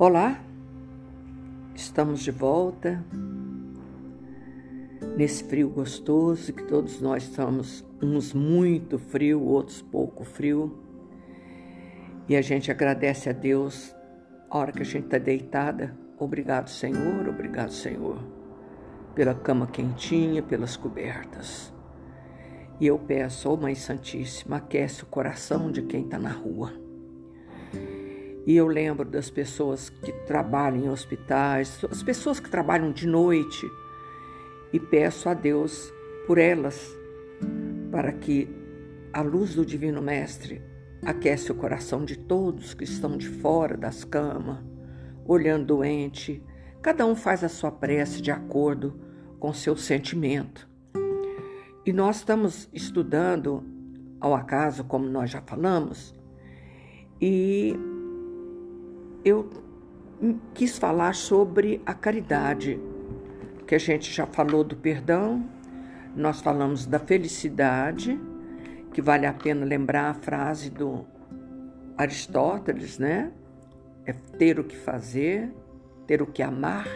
Olá, estamos de volta nesse frio gostoso que todos nós estamos, uns muito frio, outros pouco frio, e a gente agradece a Deus a hora que a gente está deitada. Obrigado, Senhor, obrigado, Senhor, pela cama quentinha, pelas cobertas. E eu peço, ó oh Mãe Santíssima, aquece o coração de quem está na rua e eu lembro das pessoas que trabalham em hospitais, as pessoas que trabalham de noite, e peço a Deus por elas, para que a luz do Divino Mestre aquece o coração de todos que estão de fora das camas, olhando doente. Cada um faz a sua prece de acordo com seu sentimento. E nós estamos estudando ao acaso, como nós já falamos, e eu quis falar sobre a caridade, que a gente já falou do perdão, nós falamos da felicidade, que vale a pena lembrar a frase do Aristóteles, né? É ter o que fazer, ter o que amar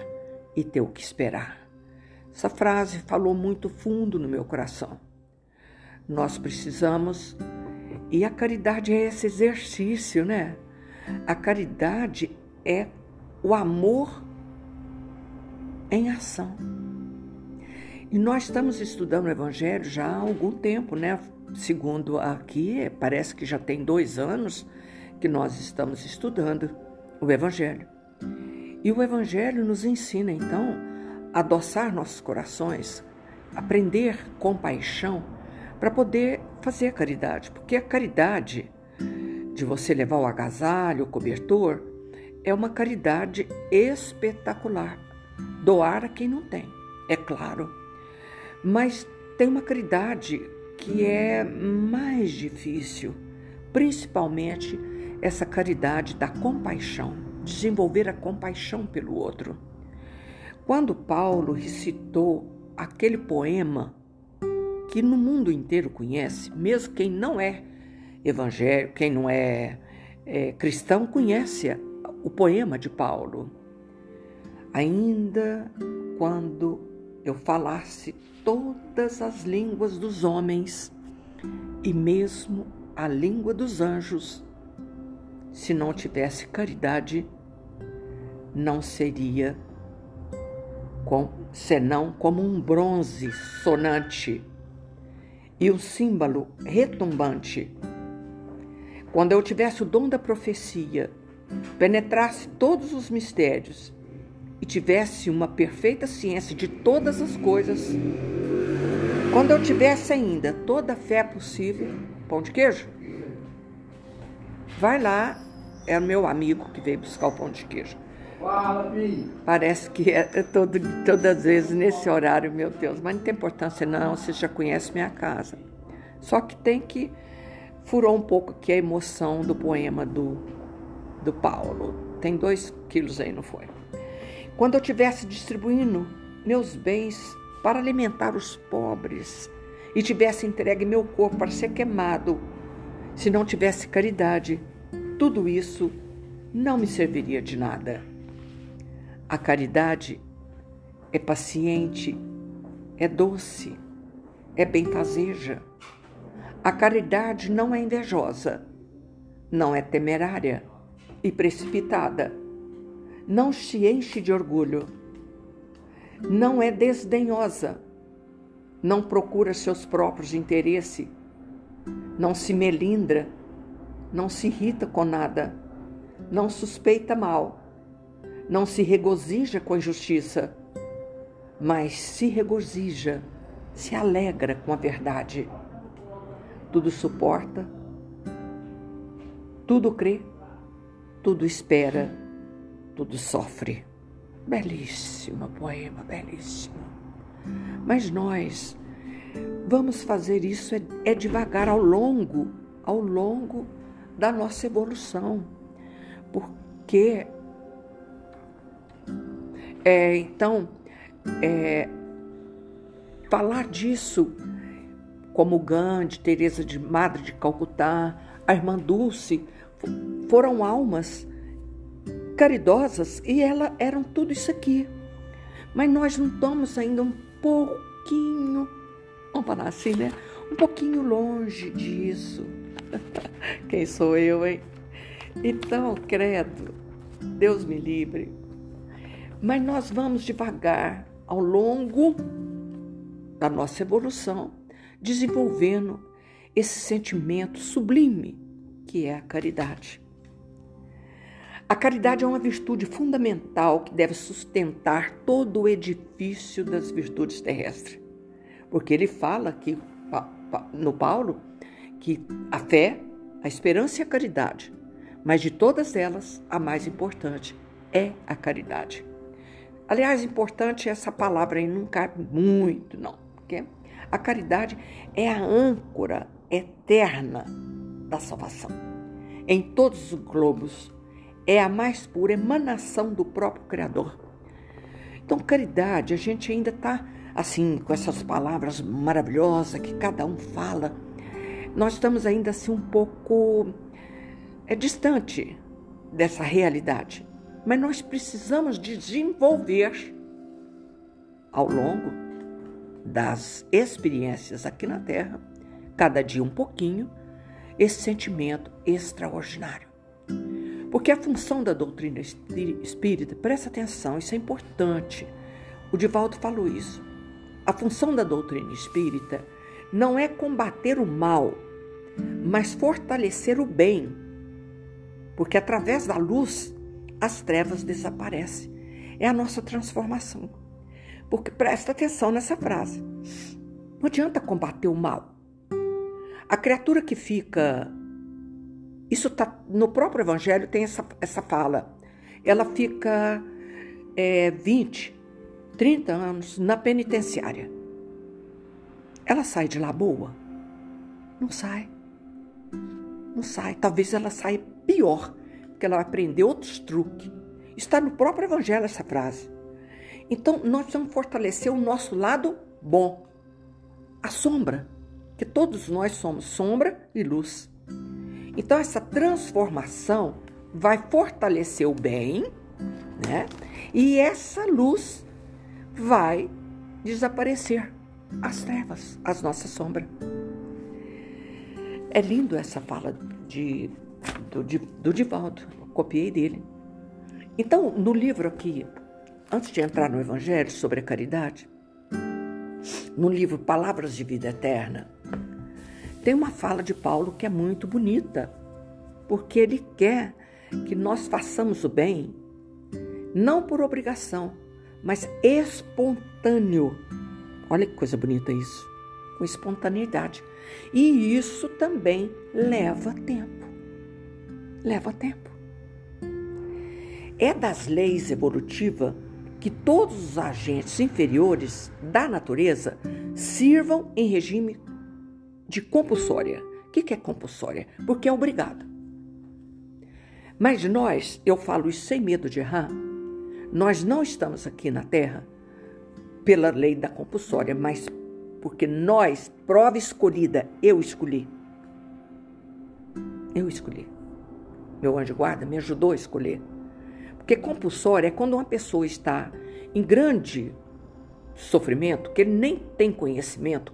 e ter o que esperar. Essa frase falou muito fundo no meu coração. Nós precisamos, e a caridade é esse exercício, né? A caridade é o amor em ação. E nós estamos estudando o Evangelho já há algum tempo, né? Segundo aqui, parece que já tem dois anos que nós estamos estudando o Evangelho. E o Evangelho nos ensina, então, a adoçar nossos corações, aprender compaixão para poder fazer a caridade, porque a caridade de você levar o agasalho, o cobertor, é uma caridade espetacular. Doar a quem não tem, é claro. Mas tem uma caridade que é mais difícil, principalmente essa caridade da compaixão, desenvolver a compaixão pelo outro. Quando Paulo recitou aquele poema que no mundo inteiro conhece, mesmo quem não é evangélico, quem não é, é cristão, conhece o poema de Paulo. Ainda quando eu falasse todas as línguas dos homens e mesmo a língua dos anjos, se não tivesse caridade, não seria com, senão como um bronze sonante e o símbolo retumbante quando eu tivesse o dom da profecia, penetrasse todos os mistérios e tivesse uma perfeita ciência de todas as coisas, quando eu tivesse ainda toda a fé possível, pão de queijo, vai lá, é o meu amigo que veio buscar o pão de queijo. Parece que é, é todo, todas as vezes nesse horário, meu Deus, mas não tem importância não, você já conhece minha casa. Só que tem que furou um pouco aqui a emoção do poema do, do Paulo. Tem dois quilos aí, não foi? Quando eu tivesse distribuindo meus bens para alimentar os pobres e tivesse entregue meu corpo para ser queimado, se não tivesse caridade, tudo isso não me serviria de nada. A caridade é paciente, é doce, é benfazeja a caridade não é invejosa, não é temerária e precipitada, não se enche de orgulho, não é desdenhosa, não procura seus próprios interesses, não se melindra, não se irrita com nada, não suspeita mal, não se regozija com a injustiça, mas se regozija, se alegra com a verdade tudo suporta, tudo crê, tudo espera, tudo sofre. Belíssimo poema, belíssimo. Mas nós vamos fazer isso é, é devagar ao longo, ao longo da nossa evolução, porque é, então é, falar disso como Gandhi, Teresa de Madre de Calcutá, a irmã Dulce, foram almas caridosas e elas eram tudo isso aqui. Mas nós não estamos ainda um pouquinho, vamos falar assim, né? Um pouquinho longe disso. Quem sou eu, hein? Então, credo, Deus me livre. Mas nós vamos devagar ao longo da nossa evolução, desenvolvendo esse sentimento sublime que é a caridade. A caridade é uma virtude fundamental que deve sustentar todo o edifício das virtudes terrestres. Porque ele fala que no Paulo que a fé, a esperança e a caridade, mas de todas elas, a mais importante é a caridade. Aliás, importante essa palavra aí não cabe muito, não, porque a caridade é a âncora eterna da salvação. Em todos os globos, é a mais pura emanação do próprio Criador. Então, caridade, a gente ainda está assim, com essas palavras maravilhosas que cada um fala, nós estamos ainda assim um pouco é, distante dessa realidade. Mas nós precisamos desenvolver ao longo das experiências aqui na Terra, cada dia um pouquinho, esse sentimento extraordinário. Porque a função da doutrina espírita, presta atenção, isso é importante. O Divaldo falou isso. A função da doutrina espírita não é combater o mal, mas fortalecer o bem. Porque através da luz, as trevas desaparecem. É a nossa transformação. Porque presta atenção nessa frase. Não adianta combater o mal. A criatura que fica isso tá no próprio Evangelho tem essa, essa fala. Ela fica é, 20, 30 anos na penitenciária. Ela sai de lá boa? Não sai. Não sai. Talvez ela saia pior, porque ela aprendeu outros truques. Está no próprio Evangelho essa frase. Então, nós precisamos fortalecer o nosso lado bom, a sombra, que todos nós somos sombra e luz. Então, essa transformação vai fortalecer o bem, né? E essa luz vai desaparecer as trevas, as nossas sombras. É lindo essa fala de, do, de, do Divaldo, copiei dele. Então, no livro aqui, antes de entrar no Evangelho sobre a caridade, no livro Palavras de Vida Eterna, tem uma fala de Paulo que é muito bonita, porque ele quer que nós façamos o bem, não por obrigação, mas espontâneo. Olha que coisa bonita isso, com espontaneidade. E isso também leva tempo. Leva tempo. É das leis evolutivas que todos os agentes inferiores da natureza sirvam em regime de compulsória. O que é compulsória? Porque é obrigado. Mas nós, eu falo isso sem medo de errar, nós não estamos aqui na Terra pela lei da compulsória, mas porque nós, prova escolhida, eu escolhi. Eu escolhi. Meu anjo guarda me ajudou a escolher. Porque compulsória é quando uma pessoa está em grande sofrimento, que ele nem tem conhecimento,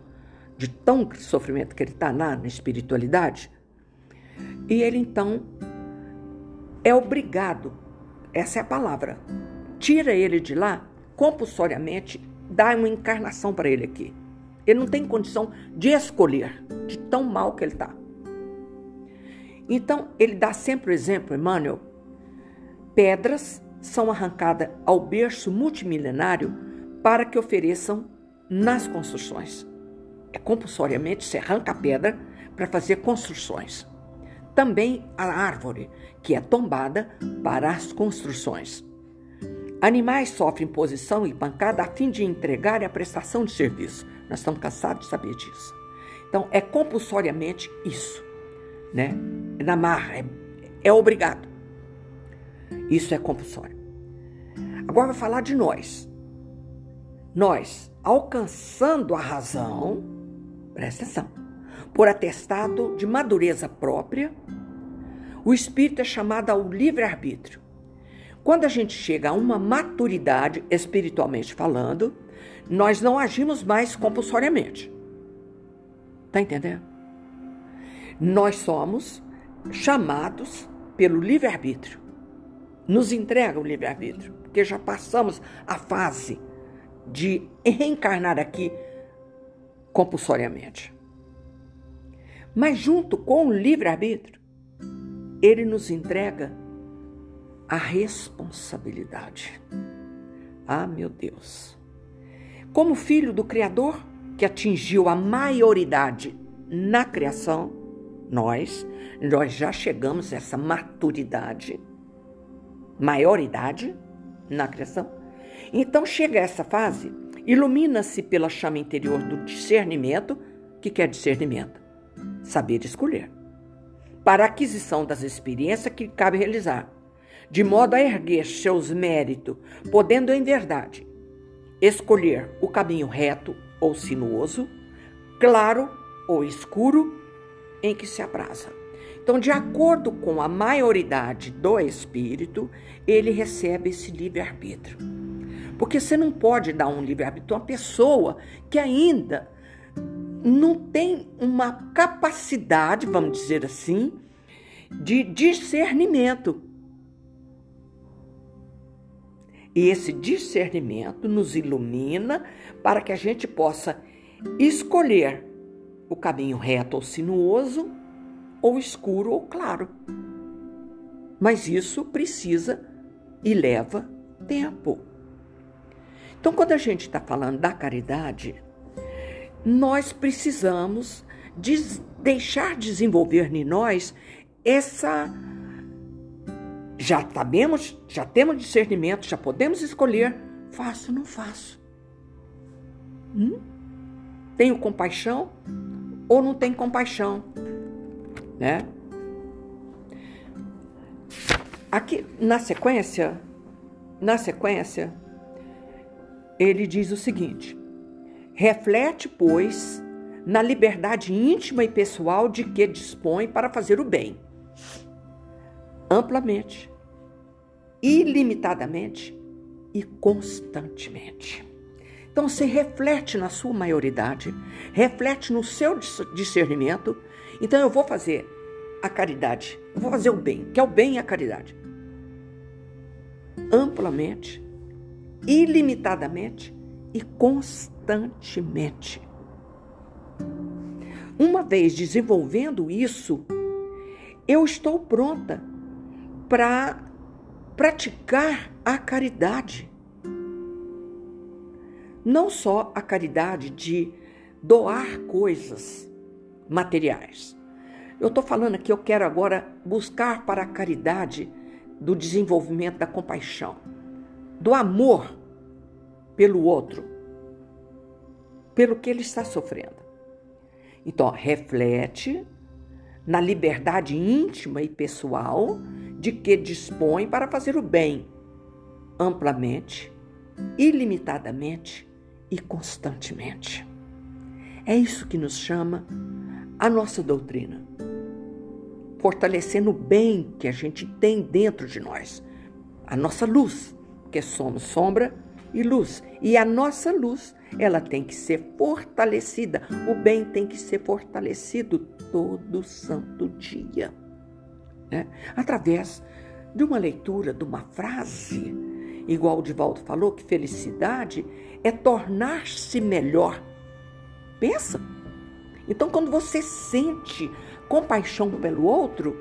de tão sofrimento que ele está na, na espiritualidade, e ele então é obrigado, essa é a palavra, tira ele de lá compulsoriamente, dá uma encarnação para ele aqui. Ele não tem condição de escolher, de tão mal que ele está. Então, ele dá sempre o exemplo, Emmanuel. Pedras são arrancadas ao berço multimilenário para que ofereçam nas construções é compulsoriamente se arranca a pedra para fazer construções. Também a árvore, que é tombada para as construções. Animais sofrem posição e pancada a fim de entregar a prestação de serviço. Nós estamos cansados de saber disso. Então, é compulsoriamente isso, né? Na marra, é, é obrigado. Isso é compulsório. Agora vai falar de nós. Nós, alcançando a razão, presta atenção, por atestado de madureza própria, o espírito é chamado ao livre-arbítrio. Quando a gente chega a uma maturidade, espiritualmente falando, nós não agimos mais compulsoriamente. Tá entendendo? Nós somos chamados pelo livre-arbítrio. Nos entrega o livre-arbítrio, porque já passamos a fase de reencarnar aqui compulsoriamente. Mas junto com o livre-arbítrio, ele nos entrega a responsabilidade. Ah, meu Deus. Como filho do Criador, que atingiu a maioridade na criação, nós, nós já chegamos a essa maturidade, maioridade na criação. Então chega essa fase, ilumina-se pela chama interior do discernimento, que quer discernimento? Saber escolher. Para a aquisição das experiências que cabe realizar, de modo a erguer seus méritos, podendo em verdade escolher o caminho reto ou sinuoso, claro ou escuro, em que se abraça. Então, de acordo com a maioridade do espírito, ele recebe esse livre-arbítrio. Porque você não pode dar um livre-arbítrio a uma pessoa que ainda não tem uma capacidade, vamos dizer assim, de discernimento. E esse discernimento nos ilumina para que a gente possa escolher o caminho reto ou sinuoso, ou escuro ou claro. Mas isso precisa e leva tempo. Então, quando a gente está falando da caridade, nós precisamos deixar desenvolver em nós essa já sabemos, já temos discernimento, já podemos escolher, faço ou não faço. Hum? Tenho compaixão ou não tenho compaixão, né? Aqui na sequência, na sequência, ele diz o seguinte: reflete, pois, na liberdade íntima e pessoal de que dispõe para fazer o bem amplamente, ilimitadamente e constantemente. Então você reflete na sua maioridade, reflete no seu discernimento. Então eu vou fazer a caridade, eu vou fazer o bem, que é o bem e a caridade. Amplamente, ilimitadamente e constantemente. Uma vez desenvolvendo isso, eu estou pronta para praticar a caridade. Não só a caridade de doar coisas materiais. Eu estou falando aqui, eu quero agora buscar para a caridade do desenvolvimento da compaixão, do amor pelo outro, pelo que ele está sofrendo. Então, reflete na liberdade íntima e pessoal de que dispõe para fazer o bem amplamente, ilimitadamente e constantemente. É isso que nos chama a nossa doutrina. Fortalecendo o bem que a gente tem dentro de nós, a nossa luz, que somos sombra e luz. E a nossa luz, ela tem que ser fortalecida. O bem tem que ser fortalecido todo santo dia né? através de uma leitura, de uma frase, igual o Divaldo falou, que felicidade é tornar-se melhor. Pensa. Então, quando você sente compaixão pelo outro,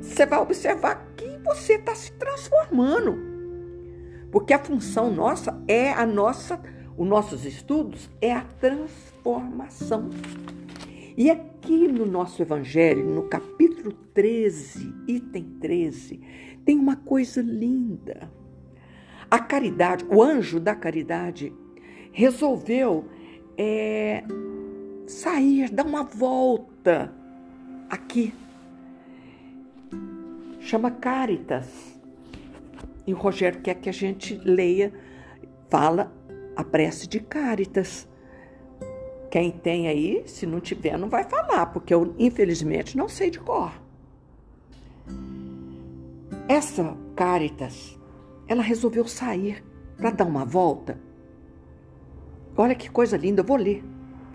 você vai observar que você está se transformando. Porque a função nossa é a nossa, os nossos estudos é a transformação. E aqui no nosso Evangelho, no capítulo 13, item 13, tem uma coisa linda. A caridade, o anjo da caridade, resolveu é, sair, dar uma volta aqui. Chama Caritas. E o Rogério quer que a gente leia, fala a prece de Caritas. Quem tem aí, se não tiver, não vai falar, porque eu, infelizmente, não sei de cor. Essa Caritas, ela resolveu sair para dar uma volta. Olha que coisa linda, eu vou ler,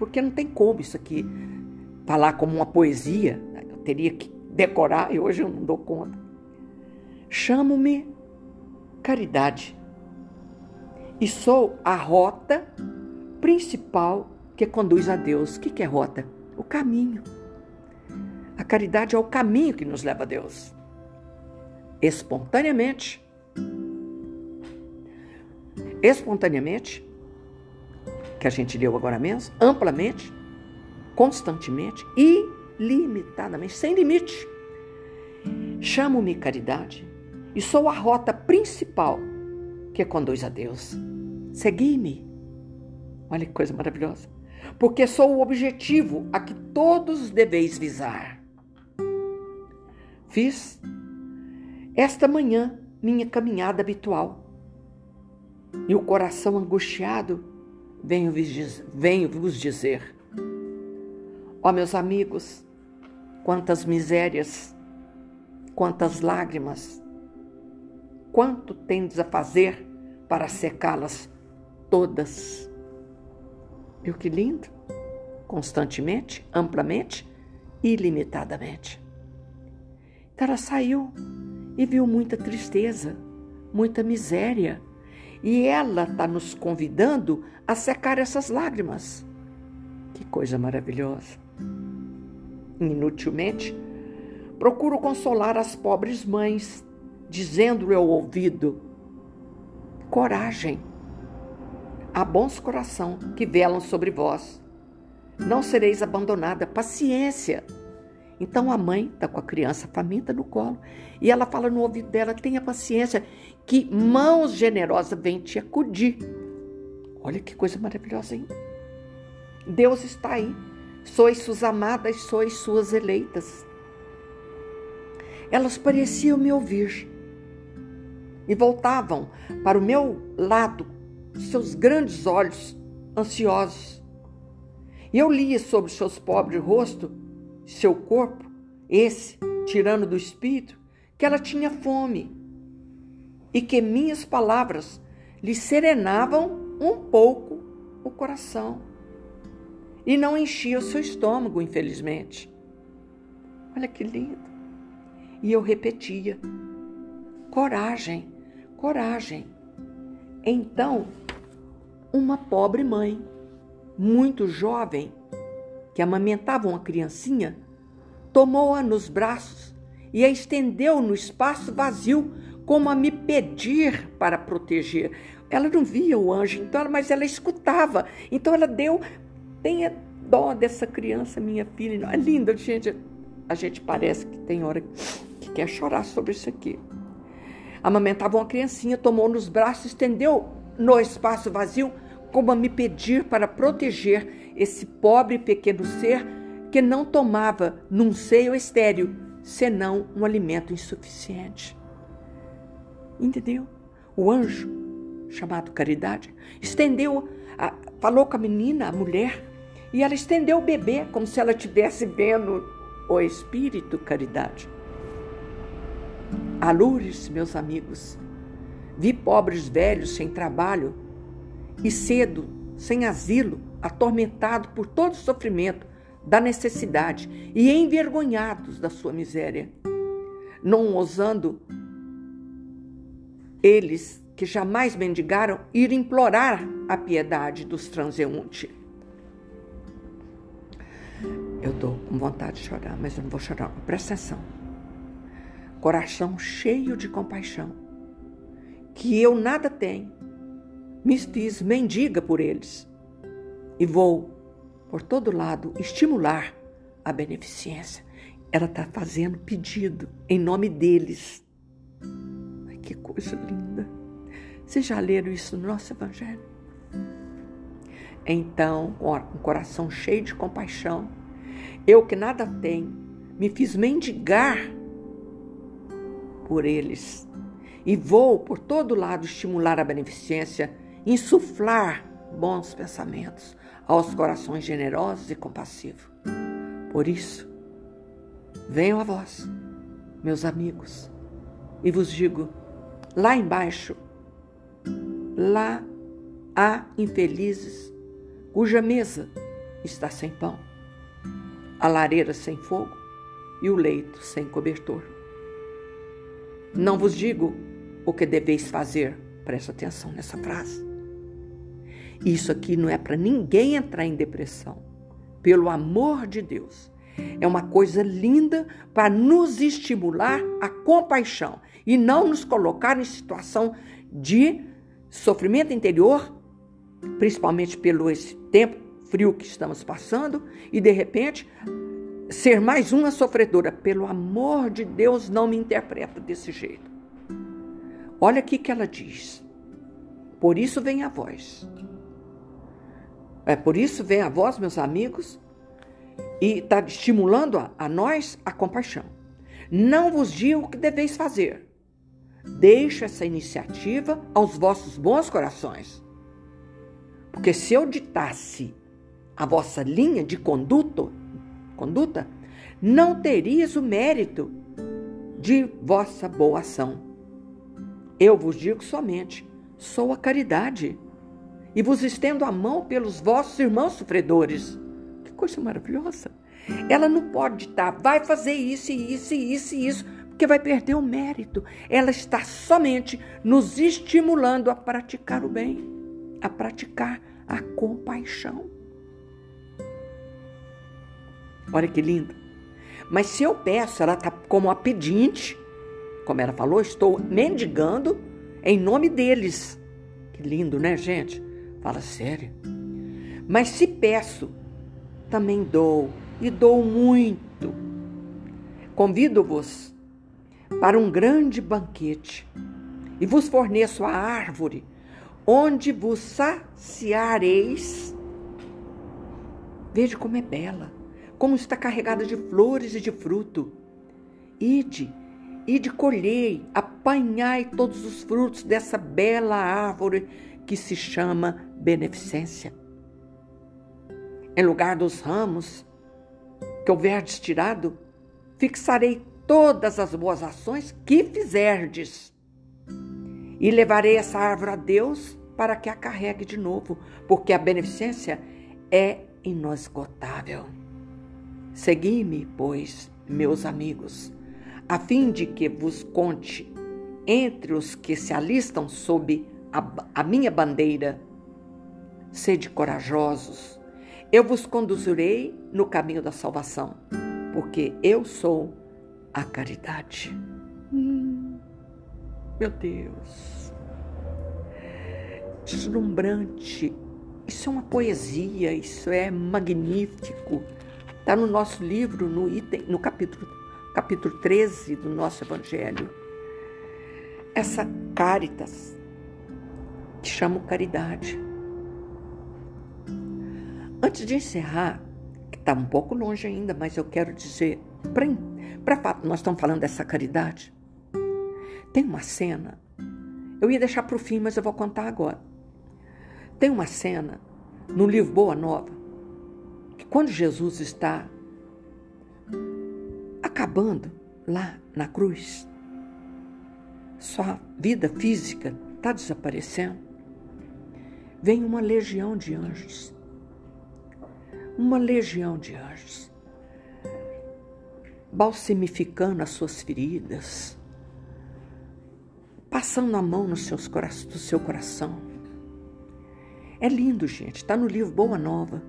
porque não tem como isso aqui falar como uma poesia, eu teria que decorar e hoje eu não dou conta. Chamo-me Caridade e sou a rota principal que conduz a Deus. O que é rota? O caminho. A caridade é o caminho que nos leva a Deus. Espontaneamente. Espontaneamente, que a gente leu agora mesmo, amplamente, constantemente, ilimitadamente, sem limite. Chamo-me caridade e sou a rota principal que conduz a Deus. Segui-me. Olha que coisa maravilhosa. Porque sou o objetivo a que todos deveis visar. Fiz esta manhã minha caminhada habitual. E o coração angustiado venho, venho vos dizer: Ó oh, meus amigos, quantas misérias, quantas lágrimas, quanto tendes a fazer para secá-las todas. Viu que lindo? Constantemente, amplamente, ilimitadamente. Então ela saiu e viu muita tristeza, muita miséria. E ela está nos convidando a secar essas lágrimas. Que coisa maravilhosa. Inutilmente, procuro consolar as pobres mães, dizendo-lhe ao ouvido: coragem. Há bons coração que velam sobre vós. Não sereis abandonada. Paciência. Então a mãe está com a criança faminta no colo e ela fala no ouvido dela: tenha paciência, que mãos generosas vêm te acudir. Olha que coisa maravilhosa, hein? Deus está aí. Sois suas amadas, sois suas eleitas. Elas pareciam me ouvir e voltavam para o meu lado seus grandes olhos ansiosos. E eu lia sobre seus pobres rostos, seu corpo, esse tirano do espírito, que ela tinha fome e que minhas palavras lhe serenavam um pouco o coração e não enchia o seu estômago, infelizmente. Olha que lindo. E eu repetia: coragem, coragem. Então, uma pobre mãe, muito jovem, que amamentava uma criancinha, tomou-a nos braços e a estendeu no espaço vazio, como a me pedir para proteger. Ela não via o anjo, então, mas ela escutava. Então ela deu, tenha dó dessa criança, minha filha. É linda, gente. A gente parece que tem hora que quer chorar sobre isso aqui amamentava uma criancinha, tomou nos braços, estendeu no espaço vazio, como a me pedir para proteger esse pobre pequeno ser que não tomava num seio estéril, senão um alimento insuficiente. Entendeu? O anjo, chamado Caridade, estendeu, a, falou com a menina, a mulher, e ela estendeu o bebê como se ela estivesse vendo o Espírito Caridade. Alures, meus amigos, vi pobres velhos sem trabalho e cedo, sem asilo, atormentado por todo o sofrimento da necessidade e envergonhados da sua miséria, não ousando eles que jamais mendigaram ir implorar a piedade dos transeuntes. Eu estou com vontade de chorar, mas eu não vou chorar. Presta atenção coração cheio de compaixão, que eu nada tenho, me diz mendiga por eles e vou por todo lado estimular a beneficência. Ela está fazendo pedido em nome deles. Que coisa linda! Vocês já leram isso no nosso Evangelho? Então, um coração cheio de compaixão, eu que nada tenho, me fiz mendigar por eles. E vou por todo lado estimular a beneficência, insuflar bons pensamentos aos corações generosos e compassivos. Por isso, venho a vós, meus amigos, e vos digo: Lá embaixo, lá há infelizes cuja mesa está sem pão, a lareira sem fogo e o leito sem cobertor. Não vos digo o que deveis fazer, presta atenção nessa frase. Isso aqui não é para ninguém entrar em depressão. Pelo amor de Deus. É uma coisa linda para nos estimular a compaixão e não nos colocar em situação de sofrimento interior, principalmente pelo esse tempo frio que estamos passando, e de repente ser mais uma sofredora. Pelo amor de Deus, não me interpreta desse jeito. Olha aqui que ela diz. Por isso vem a voz. É por isso vem a voz, meus amigos, e está estimulando a, a nós a compaixão. Não vos digo o que deveis fazer. Deixo essa iniciativa aos vossos bons corações. Porque se eu ditasse a vossa linha de conduta, conduta, não terias o mérito de vossa boa ação. Eu vos digo somente: sou a caridade e vos estendo a mão pelos vossos irmãos sofredores. Que coisa maravilhosa! Ela não pode estar, vai fazer isso, isso, isso isso, porque vai perder o mérito. Ela está somente nos estimulando a praticar o bem, a praticar a compaixão. Olha que lindo. Mas se eu peço, ela está como a pedinte, como ela falou, estou mendigando em nome deles. Que lindo, né, gente? Fala sério. Mas se peço, também dou, e dou muito. Convido-vos para um grande banquete e vos forneço a árvore onde vos saciareis. Veja como é bela como está carregada de flores e de fruto. Ide, ide colhei, apanhai todos os frutos dessa bela árvore que se chama beneficência. Em lugar dos ramos que houverdes tirado, fixarei todas as boas ações que fizerdes. E levarei essa árvore a Deus para que a carregue de novo, porque a beneficência é inesgotável. Segui-me, pois, meus amigos, a fim de que vos conte entre os que se alistam sob a, a minha bandeira. Sede corajosos, eu vos conduzirei no caminho da salvação, porque eu sou a caridade. Hum, meu Deus, deslumbrante. Isso é uma poesia, isso é magnífico. Está no nosso livro, no item, no capítulo, capítulo 13 do nosso Evangelho. Essa caritas, que chamo caridade. Antes de encerrar, que está um pouco longe ainda, mas eu quero dizer, para fato, nós estamos falando dessa caridade. Tem uma cena, eu ia deixar para o fim, mas eu vou contar agora. Tem uma cena no livro Boa Nova, quando Jesus está acabando lá na cruz, sua vida física está desaparecendo, vem uma legião de anjos. Uma legião de anjos balsamificando as suas feridas, passando a mão nos seus, no seu coração. É lindo, gente. Está no livro Boa Nova.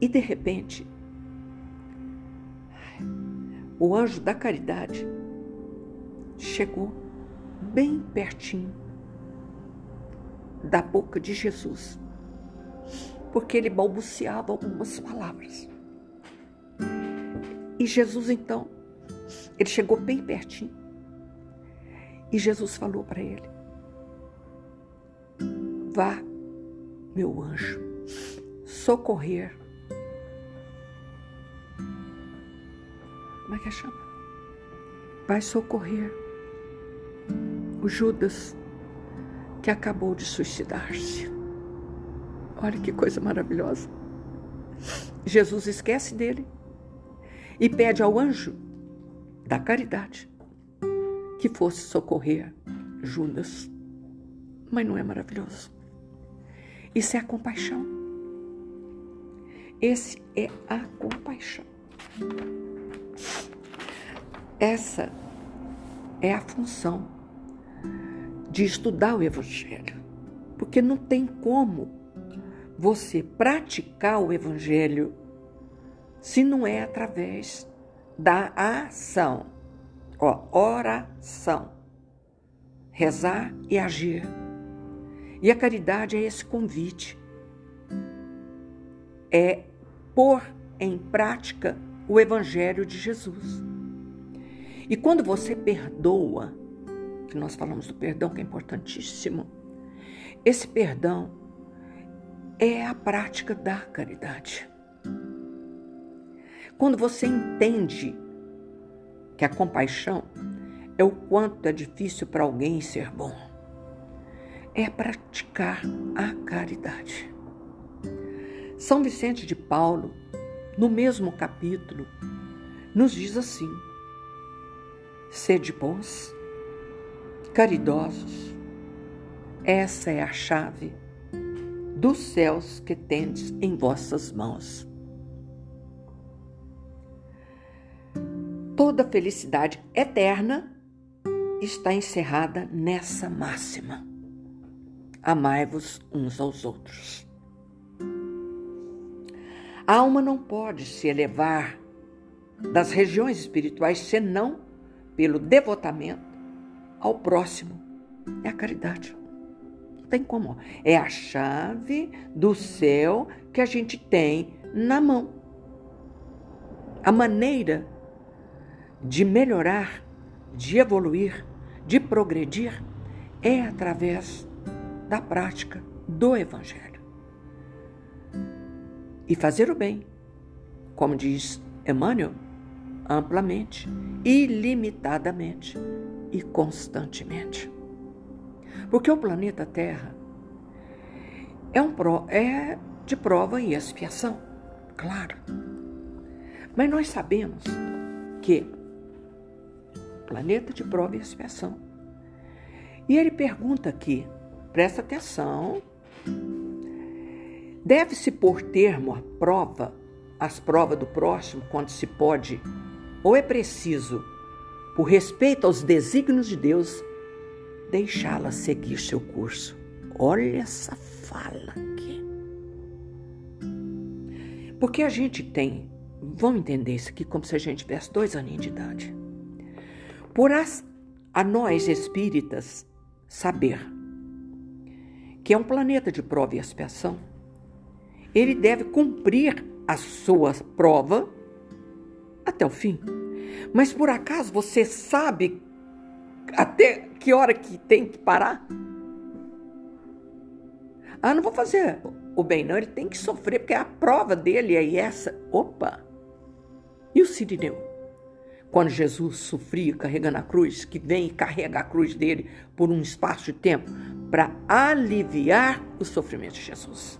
E de repente, o anjo da caridade chegou bem pertinho da boca de Jesus, porque ele balbuciava algumas palavras. E Jesus então, ele chegou bem pertinho. E Jesus falou para ele: Vá, meu anjo, socorrer como é que chama? Vai socorrer o Judas que acabou de suicidar-se. Olha que coisa maravilhosa. Jesus esquece dele e pede ao anjo da caridade que fosse socorrer Judas. Mas não é maravilhoso? Isso é a compaixão. Esse é a compaixão. Essa é a função de estudar o Evangelho. Porque não tem como você praticar o Evangelho se não é através da ação. Ó, oração. Rezar e agir. E a caridade é esse convite. É pôr em prática o Evangelho de Jesus. E quando você perdoa, que nós falamos do perdão, que é importantíssimo, esse perdão é a prática da caridade. Quando você entende que a compaixão é o quanto é difícil para alguém ser bom, é praticar a caridade. São Vicente de Paulo, no mesmo capítulo, nos diz assim: sede bons, caridosos, essa é a chave dos céus que tendes em vossas mãos. Toda felicidade eterna está encerrada nessa máxima. Amai-vos uns aos outros. A alma não pode se elevar das regiões espirituais senão pelo devotamento ao próximo. É a caridade. Não tem como. É a chave do céu que a gente tem na mão. A maneira de melhorar, de evoluir, de progredir é através da prática do Evangelho. E fazer o bem, como diz Emmanuel, amplamente, ilimitadamente e constantemente. Porque o planeta Terra é, um pro, é de prova e expiação, claro. Mas nós sabemos que planeta de prova e expiação. E ele pergunta aqui, presta atenção, deve-se pôr termo à prova, às provas do próximo, quando se pode, ou é preciso, por respeito aos desígnios de Deus, deixá-la seguir seu curso. Olha essa fala aqui. Porque a gente tem, vamos entender isso aqui como se a gente tivesse dois aninhos de idade. Por as, a nós espíritas saber que é um planeta de prova e expiação, ele deve cumprir a sua prova até o fim. Mas por acaso você sabe até que hora que tem que parar? Ah, não vou fazer o bem, não. Ele tem que sofrer, porque a prova dele é essa. Opa! E o Sirineu? Quando Jesus sofria carregando a cruz, que vem e carrega a cruz dele por um espaço de tempo para aliviar o sofrimento de Jesus.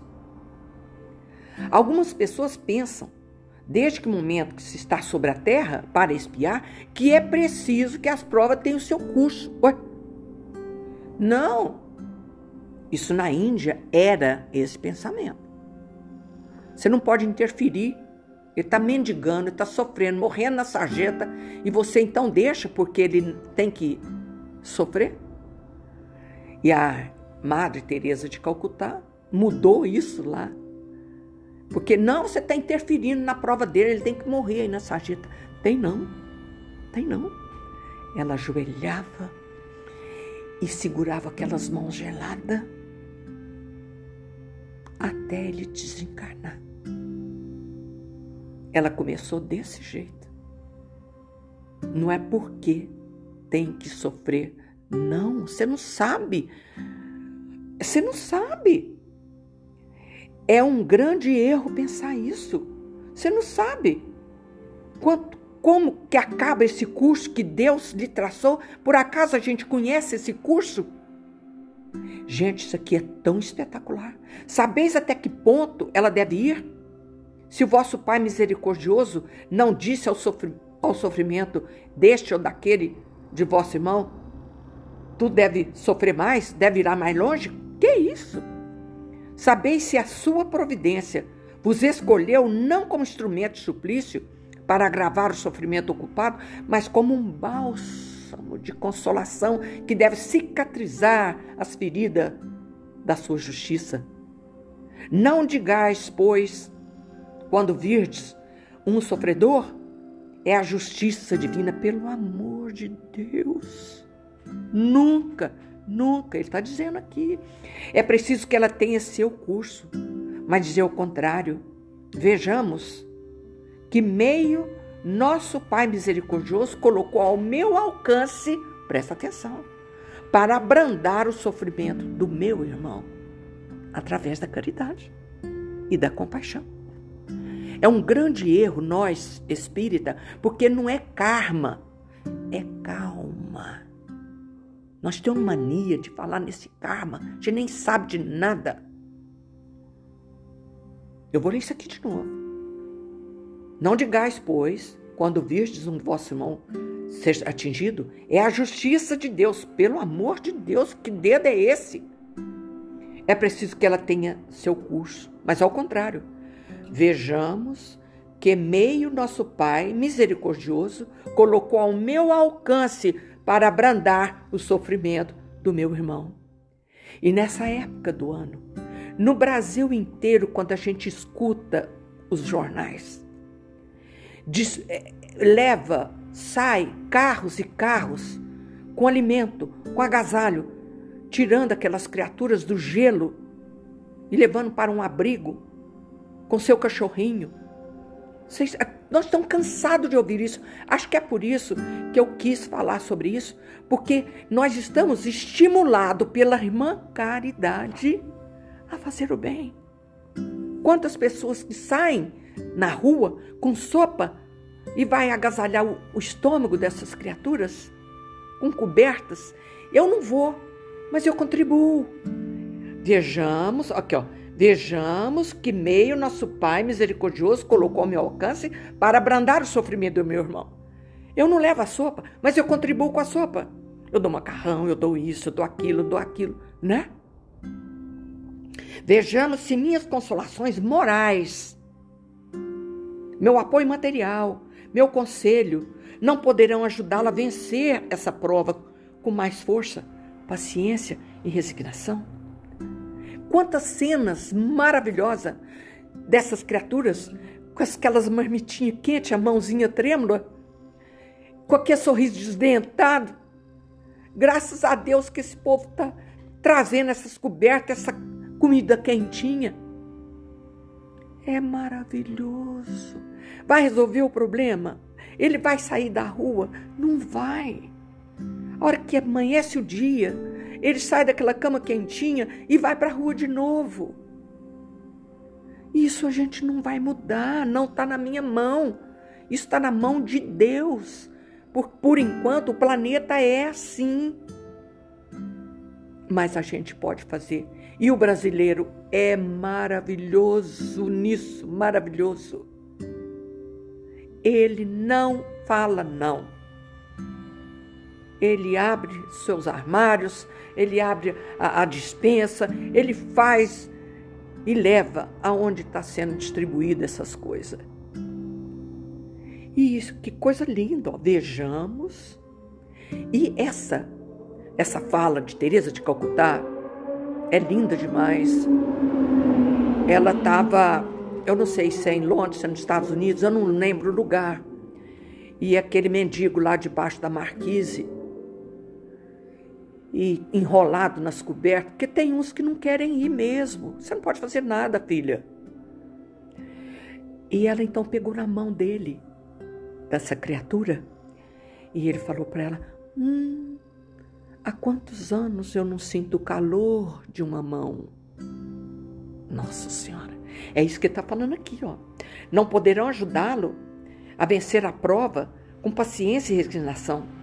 Algumas pessoas pensam desde que momento que se está sobre a terra para espiar, que é preciso que as provas tenham o seu curso. Ué? Não! Isso na Índia era esse pensamento. Você não pode interferir. Ele está mendigando, está sofrendo, morrendo na sarjeta, e você então deixa porque ele tem que sofrer? E a Madre Teresa de Calcutá mudou isso lá porque não, você está interferindo na prova dele, ele tem que morrer aí na sarjeta. Tem não, tem não. Ela ajoelhava e segurava aquelas mãos geladas até ele desencarnar. Ela começou desse jeito. Não é porque tem que sofrer. Não, você não sabe. Você não sabe. É um grande erro pensar isso. Você não sabe quanto, como que acaba esse curso que Deus lhe traçou. Por acaso a gente conhece esse curso? Gente, isso aqui é tão espetacular. Sabeis até que ponto ela deve ir? Se o vosso Pai misericordioso não disse ao, sofri ao sofrimento deste ou daquele de vosso irmão, tu deve sofrer mais, deve ir mais longe? Que isso? Sabeis se a sua providência vos escolheu não como instrumento de suplício para agravar o sofrimento ocupado, mas como um bálsamo de consolação que deve cicatrizar as feridas da sua justiça. Não digais, pois, quando virdes um sofredor, é a justiça divina, pelo amor de Deus. Nunca, nunca, ele está dizendo aqui. É preciso que ela tenha seu curso, mas dizer o contrário. Vejamos que meio nosso Pai misericordioso colocou ao meu alcance, presta atenção, para abrandar o sofrimento do meu irmão, através da caridade e da compaixão. É um grande erro nós, espírita, porque não é karma, é calma. Nós temos mania de falar nesse karma, a gente nem sabe de nada. Eu vou ler isso aqui de novo. Não digais, pois, quando virdes um vosso irmão seja atingido, é a justiça de Deus, pelo amor de Deus, que dedo é esse? É preciso que ela tenha seu curso, mas ao contrário, Vejamos que meio nosso Pai misericordioso colocou ao meu alcance para abrandar o sofrimento do meu irmão. E nessa época do ano, no Brasil inteiro, quando a gente escuta os jornais, diz, é, leva, sai carros e carros com alimento, com agasalho, tirando aquelas criaturas do gelo e levando para um abrigo com seu cachorrinho. Vocês, é, nós estamos cansados de ouvir isso. Acho que é por isso que eu quis falar sobre isso, porque nós estamos estimulados pela irmã Caridade a fazer o bem. Quantas pessoas que saem na rua com sopa e vai agasalhar o, o estômago dessas criaturas com cobertas? Eu não vou, mas eu contribuo. Vejamos, aqui ó, Vejamos que meio nosso Pai misericordioso colocou ao meu alcance para abrandar o sofrimento do meu irmão. Eu não levo a sopa, mas eu contribuo com a sopa. Eu dou macarrão, eu dou isso, eu dou aquilo, eu dou aquilo, né? Vejamos se minhas consolações morais, meu apoio material, meu conselho, não poderão ajudá-lo a vencer essa prova com mais força, paciência e resignação. Quantas cenas maravilhosas dessas criaturas com aquelas marmitinhas quentes, a mãozinha trêmula, com aquele sorriso desdentado. Graças a Deus que esse povo está trazendo essas cobertas, essa comida quentinha. É maravilhoso. Vai resolver o problema? Ele vai sair da rua? Não vai. A hora que amanhece o dia, ele sai daquela cama quentinha e vai para a rua de novo. Isso a gente não vai mudar, não está na minha mão. Isso está na mão de Deus. Por, por enquanto, o planeta é assim. Mas a gente pode fazer. E o brasileiro é maravilhoso nisso maravilhoso. Ele não fala não. Ele abre seus armários, ele abre a, a dispensa, ele faz e leva aonde está sendo distribuída essas coisas. E isso, que coisa linda, ó. vejamos. E essa, essa fala de Teresa de Calcutá é linda demais. Ela estava, eu não sei se é em Londres, se é nos Estados Unidos, eu não lembro o lugar. E aquele mendigo lá debaixo da marquise, e enrolado nas cobertas, porque tem uns que não querem ir mesmo. Você não pode fazer nada, filha. E ela então pegou na mão dele, dessa criatura, e ele falou para ela: Hum, há quantos anos eu não sinto o calor de uma mão? Nossa Senhora, é isso que está falando aqui, ó. Não poderão ajudá-lo a vencer a prova com paciência e resignação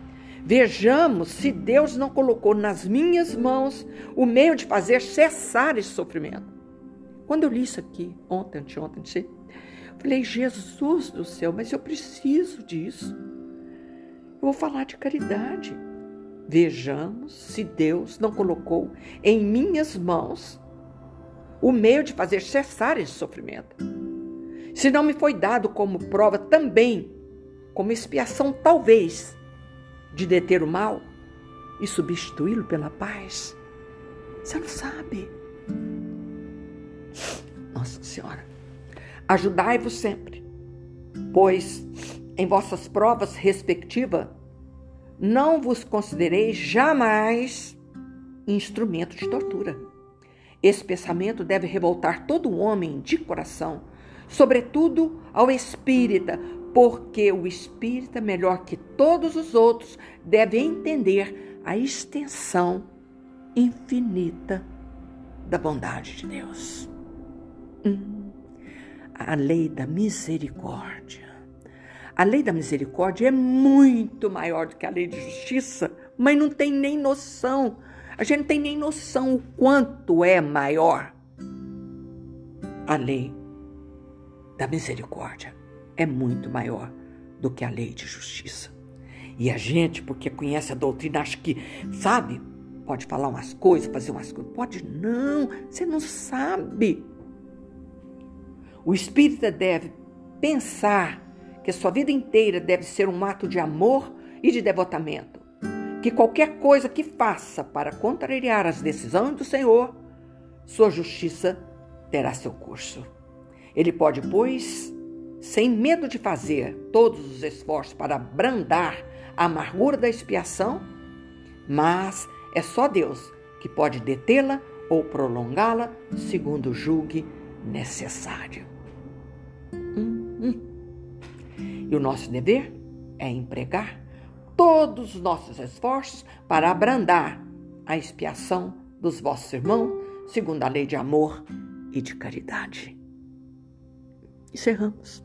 Vejamos se Deus não colocou nas minhas mãos o meio de fazer cessar esse sofrimento. Quando eu li isso aqui, ontem, anteontem, falei, Jesus do céu, mas eu preciso disso. vou falar de caridade. Vejamos se Deus não colocou em minhas mãos o meio de fazer cessar esse sofrimento. Se não me foi dado como prova também, como expiação, talvez, de deter o mal e substituí-lo pela paz. Você não sabe. Nossa Senhora, ajudai-vos sempre, pois em vossas provas respectivas não vos considereis jamais instrumento de tortura. Esse pensamento deve revoltar todo homem de coração, sobretudo ao espírita, porque o espírita, melhor que todos os outros, deve entender a extensão infinita da bondade de Deus. Hum, a lei da misericórdia a lei da misericórdia é muito maior do que a lei de justiça, mas não tem nem noção. A gente não tem nem noção o quanto é maior. A lei da misericórdia é muito maior do que a lei de justiça. E a gente, porque conhece a doutrina, acha que, sabe, pode falar umas coisas, fazer umas coisas. Pode não, você não sabe. O espírita deve pensar que sua vida inteira deve ser um ato de amor e de devotamento. Que qualquer coisa que faça para contrariar as decisões do Senhor, sua justiça terá seu curso. Ele pode, pois, sem medo de fazer todos os esforços para abrandar a amargura da expiação, mas é só Deus que pode detê-la ou prolongá-la segundo julgue necessário. Hum, hum. E o nosso dever é empregar todos os nossos esforços para abrandar a expiação dos vossos irmãos, segundo a lei de amor e de caridade. Encerramos.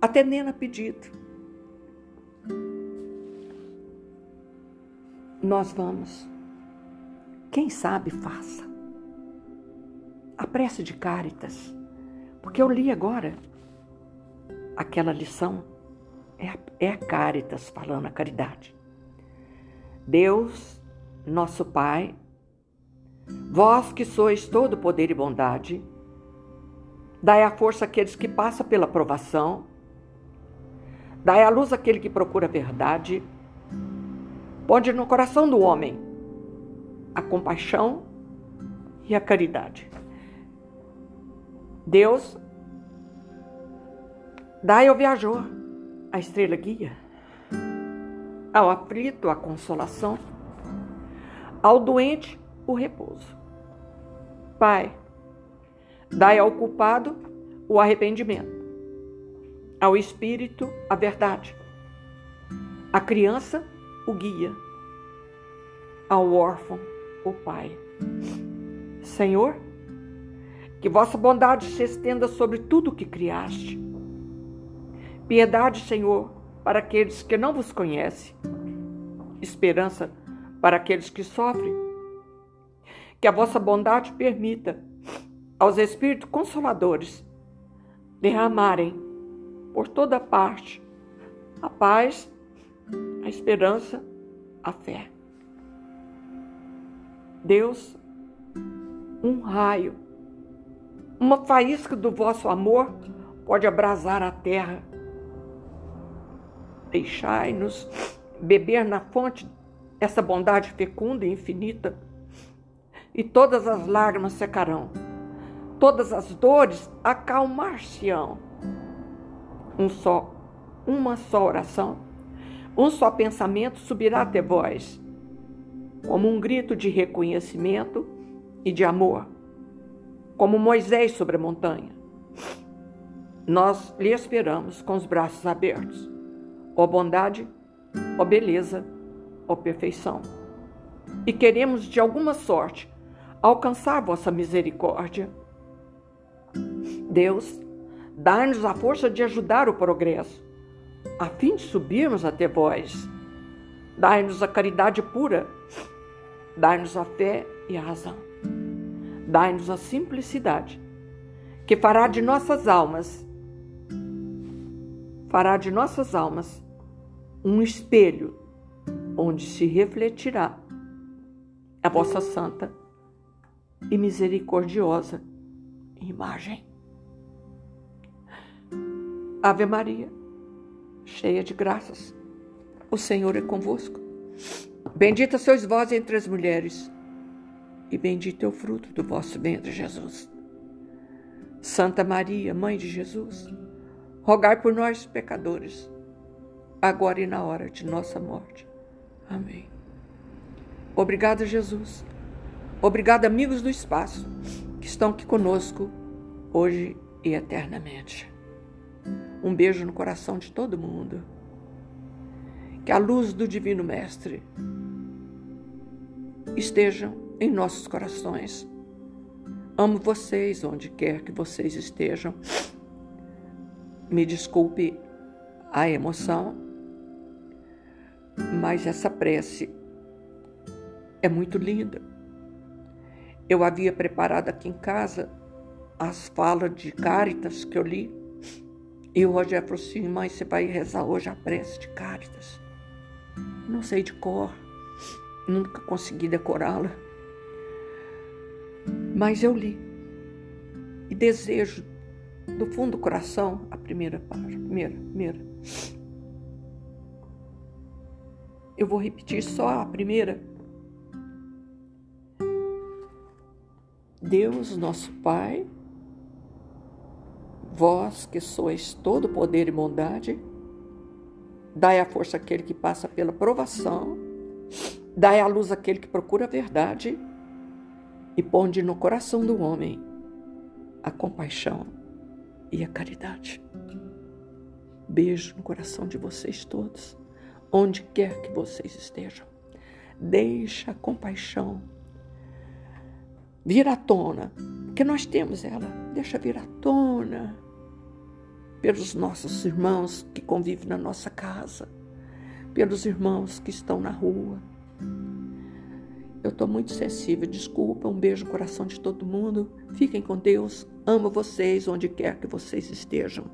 Atendendo a pedido, nós vamos. Quem sabe, faça. A prece de Cáritas porque eu li agora aquela lição, é, é a Caritas falando a caridade. Deus, nosso Pai, vós que sois todo poder e bondade, dai a força àqueles que passam pela provação, dai a luz àquele que procura a verdade, pode no coração do homem a compaixão e a caridade. Deus, dai ao viajor a estrela guia, ao aflito a consolação, ao doente o repouso. Pai, dai ao culpado o arrependimento, ao espírito a verdade, à criança o guia, ao órfão o pai. Senhor, que vossa bondade se estenda sobre tudo o que criaste. Piedade, Senhor, para aqueles que não vos conhecem. Esperança para aqueles que sofrem. Que a vossa bondade permita aos Espíritos Consoladores derramarem por toda parte a paz, a esperança, a fé. Deus, um raio uma faísca do vosso amor pode abrasar a terra. Deixai-nos beber na fonte essa bondade fecunda e infinita, e todas as lágrimas secarão, todas as dores acalmar-se-ão. Um só, uma só oração, um só pensamento subirá até vós, como um grito de reconhecimento e de amor como Moisés sobre a montanha. Nós lhe esperamos com os braços abertos. Ó bondade, ó beleza, ó perfeição. E queremos, de alguma sorte, alcançar vossa misericórdia. Deus, dá-nos a força de ajudar o progresso, a fim de subirmos até vós. Dai-nos a caridade pura, dai-nos a fé e a razão dai-nos a simplicidade, que fará de nossas almas fará de nossas almas um espelho onde se refletirá a vossa santa e misericordiosa imagem. Ave Maria, cheia de graças, o Senhor é convosco. Bendita sois vós entre as mulheres, e bendito é o fruto do vosso ventre, Jesus. Santa Maria, Mãe de Jesus, rogai por nós, pecadores, agora e na hora de nossa morte. Amém. Obrigada, Jesus. Obrigada, amigos do espaço, que estão aqui conosco hoje e eternamente. Um beijo no coração de todo mundo. Que a luz do Divino Mestre estejam em nossos corações. Amo vocês onde quer que vocês estejam. Me desculpe a emoção, mas essa prece é muito linda. Eu havia preparado aqui em casa as falas de Cáritas que eu li. E o Rogério falou assim: mãe, você vai rezar hoje a prece de Cáritas. Não sei de cor, nunca consegui decorá-la. Mas eu li e desejo do fundo do coração a primeira página, primeira, primeira. Eu vou repetir só a primeira Deus, nosso Pai, vós que sois todo poder e bondade, dai a força àquele que passa pela provação, dai a luz àquele que procura a verdade e ponde no coração do homem a compaixão e a caridade. Beijo no coração de vocês todos, onde quer que vocês estejam. Deixa a compaixão vir à tona, porque nós temos ela, deixa vir à tona pelos nossos irmãos que convivem na nossa casa, pelos irmãos que estão na rua. Eu estou muito sensível, desculpa, um beijo no coração de todo mundo. Fiquem com Deus, amo vocês onde quer que vocês estejam.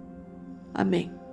Amém.